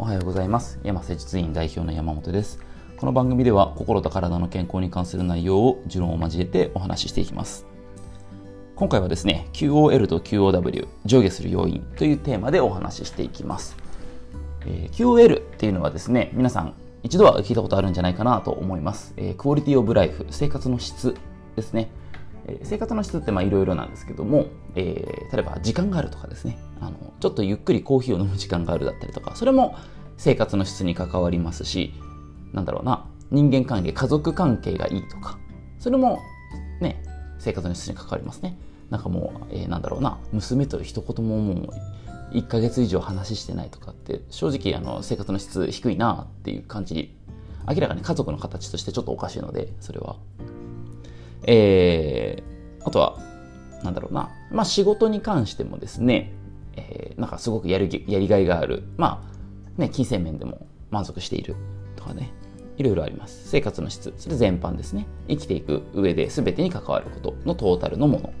おはようございます。山瀬実院代表の山本です。この番組では心と体の健康に関する内容を持論を交えてお話ししていきます。今回はですね QOL と QOW 上下する要因というテーマでお話ししていきます、えー、QOL っていうのはですね皆さん一度は聞いたことあるんじゃないかなと思います、えー、クオリティオブライフ生活の質ですね。え生活の質っていろいろなんですけども、えー、例えば時間があるとかですね。あのちょっとゆっくりコーヒーを飲む時間があるだったりとかそれも生活の質に関わりますしなんだろうな。人間関係家族関係がいいとかそれもね生活の質に関わりますね。なんかもう、えー、なんだろうな。娘と一言ももう1ヶ月以上話してないとかって正直あの生活の質低いなっていう感じに明らかに家族の形としてちょっとおかしいのでそれは。えー、あとは、なんだろうな、まあ仕事に関してもですね、えー、なんかすごくやるやりがいがある、まあ、ね、金銭面でも満足しているとかね、いろいろあります。生活の質、それ全般ですね。生きていく上で全てに関わることのトータルのもの。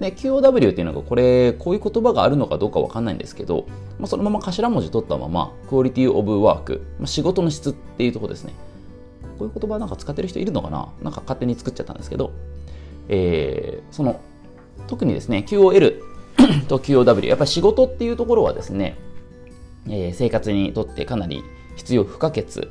で、QOW っていうのがこれ、こういう言葉があるのかどうかわかんないんですけど、まあ、そのまま頭文字取ったまま、クオリティオブワーク、まあ、仕事の質っていうとこですね。こういう言葉なんか使ってる人いるのかな？なんか勝手に作っちゃったんですけど、えー、その、特にですね、QOL と QOW、やっぱり仕事っていうところはですね、えー、生活にとってかなり必要不可欠な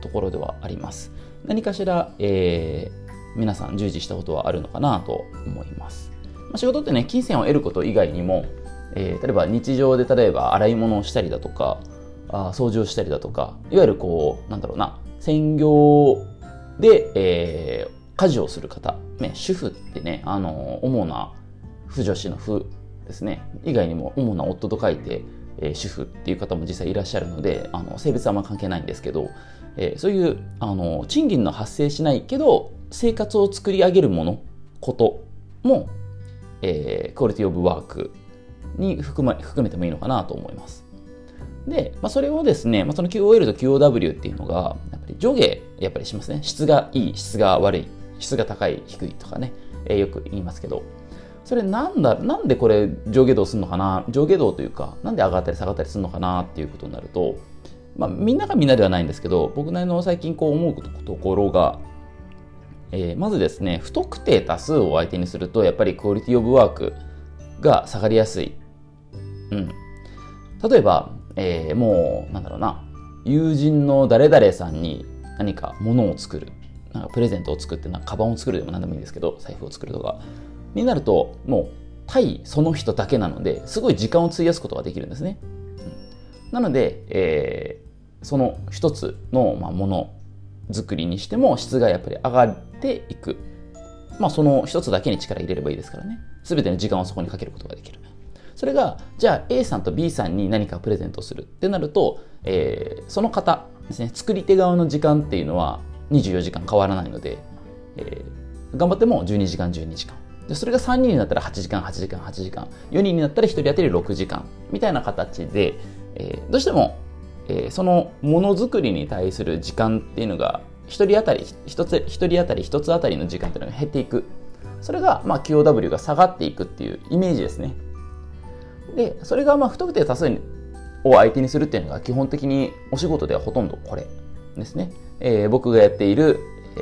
ところではあります。何かしら、えー、皆さん従事したことはあるのかなと思います。まあ、仕事ってね、金銭を得ること以外にも、えー、例えば日常で例えば洗い物をしたりだとか、あ掃除をしたりだとか、いわゆるこう、なんだろうな、専業で、えー、家事をする方、ね、主婦ってね、あの、主な婦女子の婦ですね、以外にも主な夫と書いて、えー、主婦っていう方も実際いらっしゃるので、あの性別はあんま関係ないんですけど、えー、そういうあの賃金の発生しないけど生活を作り上げるものことも、えー、クオリティオブワークに含,、ま、含めてもいいのかなと思います。で、まあ、それをですね、まあ、その QOL と QOW っていうのが、やっぱり上下、やっぱりしますね。質がいい、質が悪い、質が高い、低いとかね、えー、よく言いますけど、それなんだ、なんでこれ上下動するのかな、上下動というか、なんで上がったり下がったりするのかな？っていうことになると、まあ、みんながみんなではないんですけど、僕なりの最近こう思うところが、えー、まずですね、不特定多数を相手にすると、やっぱりクオリティオブワークが下がりやすい。うん。例えば、えー、もう、なんだろうな、友人の誰々さんに何か物を作る。なんかプレゼントを作って、なんかカバンを作るでも何でもいいんですけど、財布を作るとか。になると、もう、対その人だけなので、すごい時間を費やすことができるんですね。うん、なので、えー、その一つの、まあ、もの作りにしても質がやっぱり上がっていく。まあその一つだけに力入れればいいですからね。すべての時間をそこにかけることができる。それが、じゃあ A さんと B さんに何かプレゼントするってなると、えー、その方ですね、作り手側の時間っていうのは24時間変わらないので、えー、頑張っても12時間、12時間。でそれが3人になったら8時間、8時間、8時間。4人になったら1人当たり6時間。みたいな形で、えー、どうしても、えー、そのものづくりに対する時間っていうのが、1人当たり、1つ、1人当たり1つ当たりの時間っていうのが減っていく。それが、まあ、QOW が下がっていくっていうイメージですね。で、それがまあ不特定多数を相手にするっていうのが基本的にお仕事ではほとんどこれですね。えー、僕がやっている、え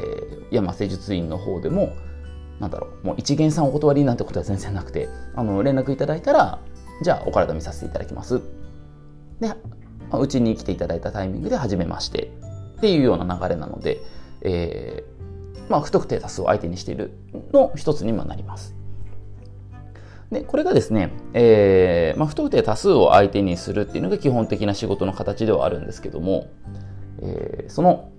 ー、山施術院の方でも、なんだろう、もう一元さんお断りなんてことは全然なくて、あの、連絡いただいたら、じゃあお体見させていただきます。で、うちに来ていただいたタイミングで始めましてっていうような流れなので、えー、まあ、不特定多数を相手にしているの一つにもなります。で、これがですね、えー、まあ、不特定多数を相手にするっていうのが基本的な仕事の形ではあるんですけども、えー、その、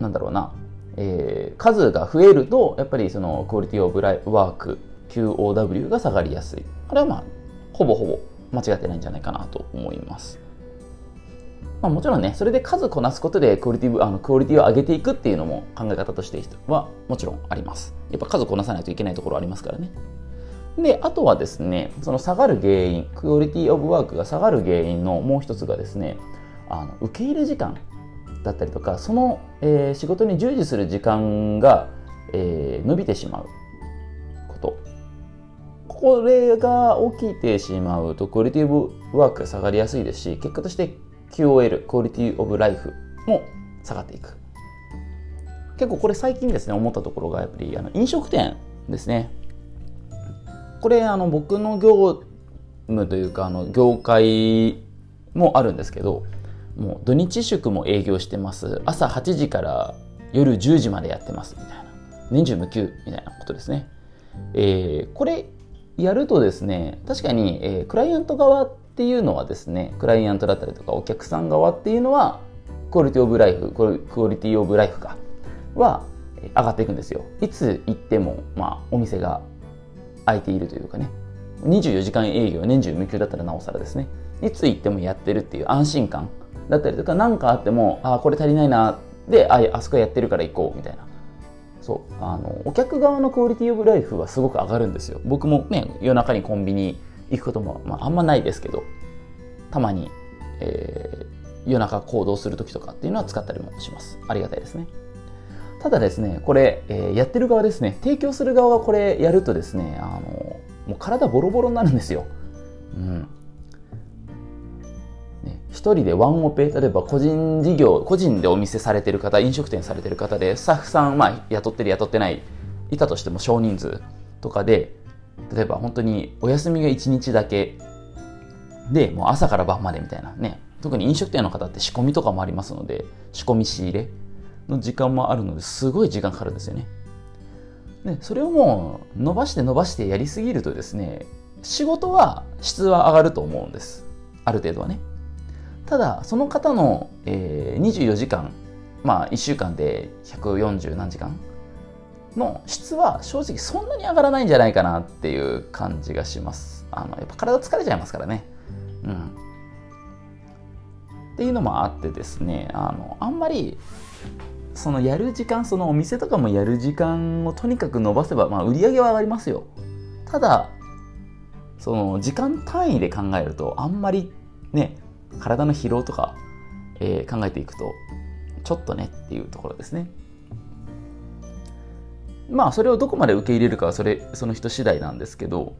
なんだろうな、えー、数が増えると、やっぱりそのクオリティオブライワーク、QOW が下がりやすい。これはまあ、ほぼほぼ間違ってないんじゃないかなと思います。まあ、もちろんね、それで数こなすことでクオリティあのクオリティを上げていくっていうのも考え方としてはもちろんあります。やっぱ数こなさないといけないところありますからね。で、あとはですね、その下がる原因、クオリティオブワークが下がる原因のもう一つがですね、あの受け入れ時間だったりとか、その、えー、仕事に従事する時間が、えー、伸びてしまうこと。これが起きてしまうと、クオリティオブワークが下がりやすいですし、結果として QOL、クオリティオブライフも下がっていく。結構これ最近ですね、思ったところがやっぱりあの飲食店ですね。これあの僕の業務というかあの業界もあるんですけど、もう土日祝も営業してます。朝8時から夜10時までやってますみたいな。年中無休みたいなことですね。えー、これやるとですね、確かに、えー、クライアント側っていうのはですね、クライアントだったりとかお客さん側っていうのは、クオリティオブライフ、クオリティオブライフか、は上がっていくんですよ。いつ行っても、まあ、お店が開いているというかね、24時間営業、年中無休だったらなおさらですね、いつ行ってもやってるっていう安心感だったりとか、何かあっても、ああ、これ足りないな、で、ああそこやってるから行こうみたいな。そう。あのお客側のクオリティオブライフはすごく上がるんですよ。僕もね夜中にコンビニ行くことも、まあ、あんまないですけどたまに、えー、夜中行動する時とかっていうのは使ったりもします。ありがたいですね。ただですねこれ、えー、やってる側ですね提供する側がこれやるとですねあのもう体ボロボロになるんですよ。うん。一人でワンオペ、例えば個人事業、個人でお店されてる方、飲食店されてる方で、スタッフさん、まあ、雇ってる雇ってない、いたとしても少人数とかで、例えば本当にお休みが1日だけで、もう朝から晩までみたいなね、特に飲食店の方って仕込みとかもありますので、仕込み仕入れの時間もあるのですごい時間かかるんですよね。で、それをもう伸ばして伸ばしてやりすぎるとですね、仕事は質は上がると思うんです。ある程度はね。ただその方の、えー、24時間まあ1週間で140何時間の質は正直そんなに上がらないんじゃないかなっていう感じがしますあのやっぱ体疲れちゃいますからねうんっていうのもあってですねあのあんまりそのやる時間そのお店とかもやる時間をとにかく伸ばせば、まあ、売り上げは上がりますよ。ただその時間単位で考えるとあんまりね体の疲労とか、えー、考えていくとちょっとねっていうところですね。まあそれをどこまで受け入れるかはそれその人次第なんですけど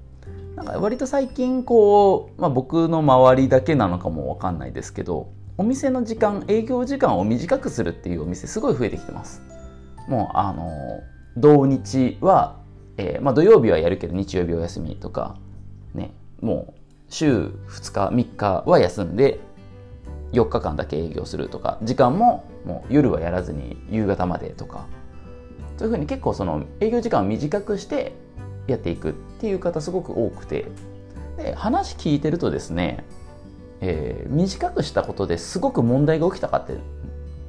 なんか割と最近こう、まあ、僕の周りだけなのかもわかんないですけどお店の時間営業時間を短くするっていうお店すごい増えてきてます。もうあの土日は、えーまあ、土曜日はやるけど日曜日お休みとかねもう週2日3日は休んで4日間だけ営業するとか時間ももう夜はやらずに夕方までとか。そういうふうに結構その営業時間を短くしてやっていくっていう方すごく多くて。で話聞いてるとですね、えー、短くしたことですごく問題が起きたかって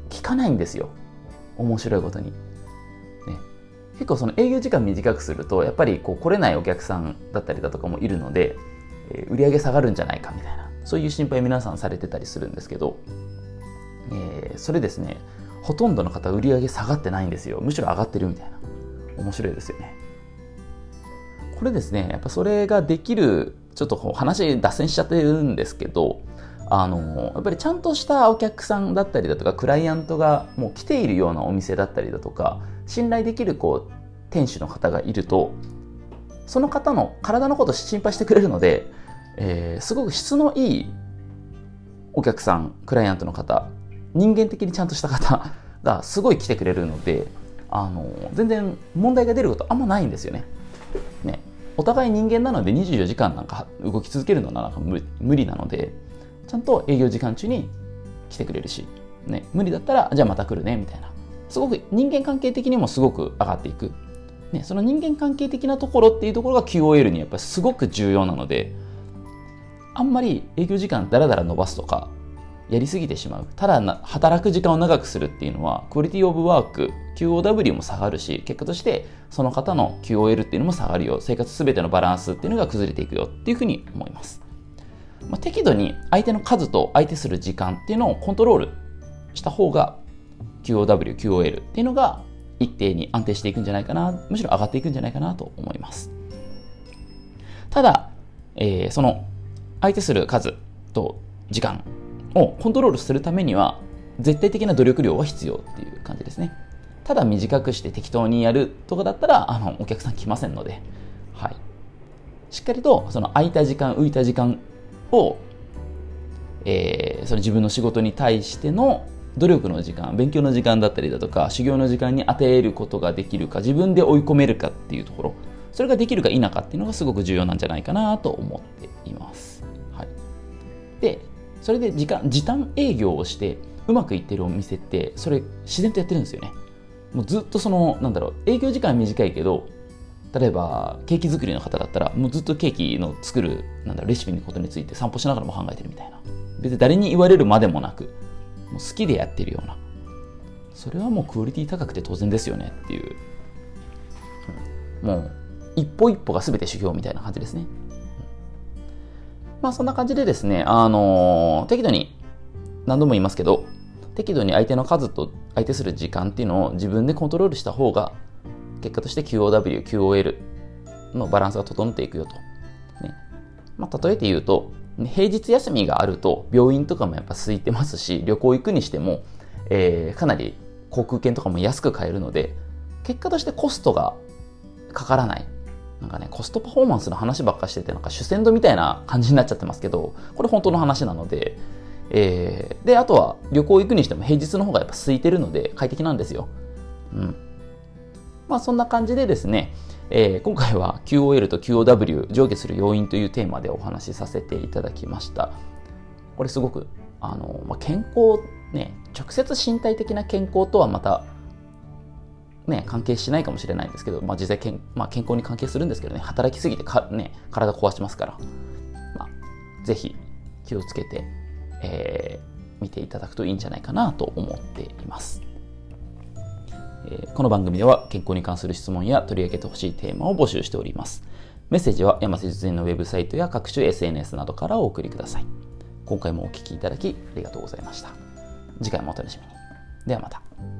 聞かないんですよ。面白いことに。ね、結構その営業時間短くするとやっぱりこう来れないお客さんだったりだとかもいるのでえ売り上げ下がるんじゃないかみたいな。そういう心配皆さんされてたりするんですけど、えー、それですね。ほとんどの方売り上げ下がってないんですよ。むしろ上がってるみたいな。面白いですよね。これですね。やっぱそれができるちょっと話脱線しちゃってるんですけどあのやっぱりちゃんとしたお客さんだったりだとかクライアントがもう来ているようなお店だったりだとか信頼できるこう店主の方がいるとその方の体のことを心配してくれるので、えー、すごく質のいいお客さん、クライアントの方、人間的にちゃんとした方がすごい来てくれるので、あの全然問題が出ることあんまないんですよね。お互い人間なので24時間なんか動き続けるのはなんか無理なので、ちゃんと営業時間中に来てくれるし、ね、無理だったら、じゃあまた来るね、みたいな。すごく人間関係的にもすごく上がっていく。ね、その人間関係的なところっていうところが QOL にやっぱりすごく重要なのであんまり営業時間だらだら伸ばすとかやりすぎてしまう。ただ働く時間を長くするっていうのはクオリティオブワーク QOW も下がるし結果としてその方の QOL っていうのも下がるよ。生活全てのバランスっていうのが崩れていくよ。っていうふうに思います、まあ、適度に相手の数と相手する時間っていうのをコントロールした方が QOW、QOL っていうのが一定に安定していくんじゃないかな、むしろ上がっていくんじゃないかなと思います。ただ、えー、その相手する数と時間をコントロールするためには、絶対的な努力量は必要っていう感じですね。ただ短くして適当にやるとかだったら、あの、お客さん来ませんので、はい。しっかりと、その空いた時間、浮いた時間を、えー、その自分の仕事に対しての努力の時間勉強の時間だったりだとか修行の時間に当てることができるか自分で追い込めるかっていうところ。それができるか否かっていうのがすごく重要なんじゃないかなと思っています、はい、でそれで時間時短営業をしてうまくいってるお店ってそれ自然とやってるんですよね。もうずっとそのなんだろう営業時間短いけど例えばケーキ作りの方だったらもうずっとケーキの作るなんだろうレシピのことについて散歩しながらも考えてるみたいな。別に誰に言われるまでもなくもう好きでやってるような。それはもうクオリティ高くて当然ですよねっていう、うん、もう一歩一歩が全て修行みたいな感じですね、まあそんな感じでですねあのー、適度に何度も言いますけど適度に相手の数と相手する時間っていうのを自分でコントロールした方が結果として QOW、QOL のバランスが整っていくよと。ねまあ、例えて言うと、平日休みがあると病院とかもやっぱ空いてますし、旅行行くにしても、えー、かなり航空券とかも安く買えるので、結果としてコストがかからない。なんかね、コストパフォーマンスの話ばっかしてて、なんか主戦度みたいな感じになっちゃってますけど、これ本当の話なので、えー、で、あとは旅行行くにしても平日の方がやっぱ空いてるので快適なんですよ。うん。まあそんな感じでですね、えー、今回は QOL と QOW 上下する要因というテーマでお話しさせていただきました。これすごく、あの、まあ、健康、ね、直接身体的な健康とはまた、ね、関係しないかもしれないんですけど、まあ、実際けん、まあ、健康に関係するんですけどね、働きすぎてか、ね、体壊しますから、まあ、ぜひ気をつけて、えー、見ていただくといいんじゃないかなと思っています。えこの番組では健康に関する質問や取り上げてほしいテーマを募集しております。メッセージは山瀬術院のウェブサイトや各種 SNS などからお送りください。今回もお聴きいただきありがとうございました。次回もお楽しみに。ではまた。